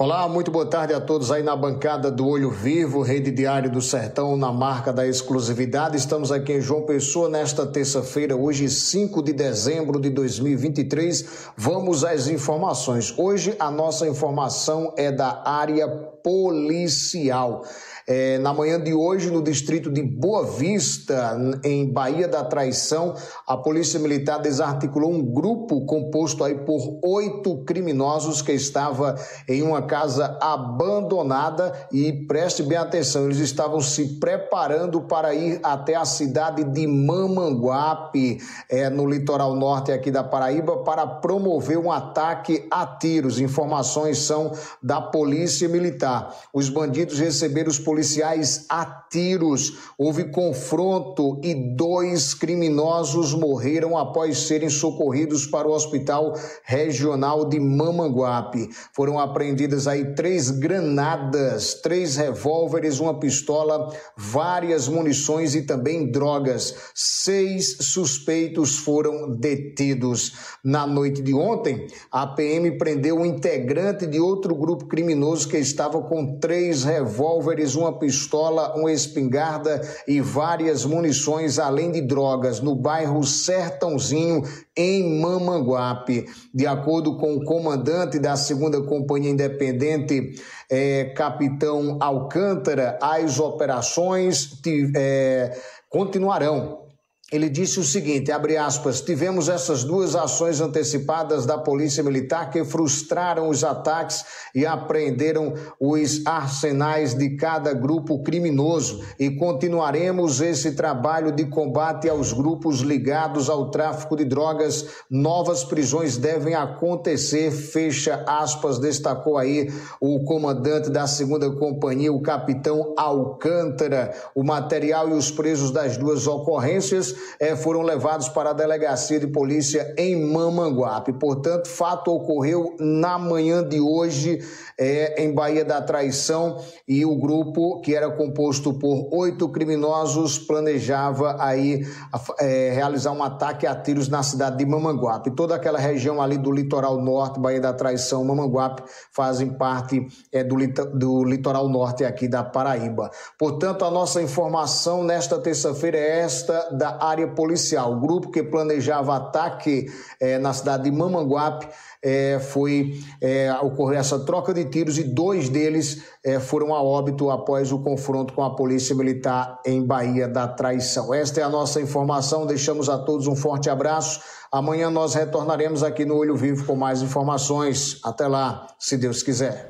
Olá, muito boa tarde a todos aí na bancada do Olho Vivo, Rede Diário do Sertão, na marca da exclusividade. Estamos aqui em João Pessoa nesta terça-feira, hoje 5 de dezembro de 2023. Vamos às informações. Hoje a nossa informação é da área policial. É, na manhã de hoje, no distrito de Boa Vista, em Bahia da Traição, a Polícia Militar desarticulou um grupo composto aí por oito criminosos que estava em uma casa abandonada e preste bem atenção, eles estavam se preparando para ir até a cidade de Mamanguape, é, no litoral norte aqui da Paraíba, para promover um ataque a tiros. Informações são da Polícia Militar. Os bandidos receberam os policiais a tiros. Houve confronto e dois criminosos morreram após serem socorridos para o Hospital Regional de Mamanguape. Foram apreendidas aí três granadas, três revólveres, uma pistola, várias munições e também drogas. Seis suspeitos foram detidos. Na noite de ontem, a PM prendeu um integrante de outro grupo criminoso que estava com três revólveres, uma pistola, uma espingarda e várias munições, além de drogas, no bairro Sertãozinho, em Mamanguape. De acordo com o comandante da segunda Companhia Independente, é, capitão Alcântara, as operações é, continuarão ele disse o seguinte, abre aspas, tivemos essas duas ações antecipadas da Polícia Militar que frustraram os ataques e apreenderam os arsenais de cada grupo criminoso e continuaremos esse trabalho de combate aos grupos ligados ao tráfico de drogas. Novas prisões devem acontecer, fecha aspas, destacou aí o comandante da segunda companhia, o capitão Alcântara. O material e os presos das duas ocorrências é, foram levados para a delegacia de polícia em Mamanguape. Portanto, fato ocorreu na manhã de hoje é, em Bahia da Traição e o grupo, que era composto por oito criminosos, planejava aí é, realizar um ataque a tiros na cidade de Mamanguape. Toda aquela região ali do litoral norte, Bahia da Traição, Mamanguape, fazem parte é, do, do litoral norte aqui da Paraíba. Portanto, a nossa informação nesta terça-feira é esta da área policial. O grupo que planejava ataque é, na cidade de Mamanguape é, foi é, ocorrer essa troca de tiros e dois deles foram a óbito após o confronto com a Polícia Militar em Bahia da Traição. Esta é a nossa informação. Deixamos a todos um forte abraço. Amanhã nós retornaremos aqui no Olho Vivo com mais informações. Até lá, se Deus quiser.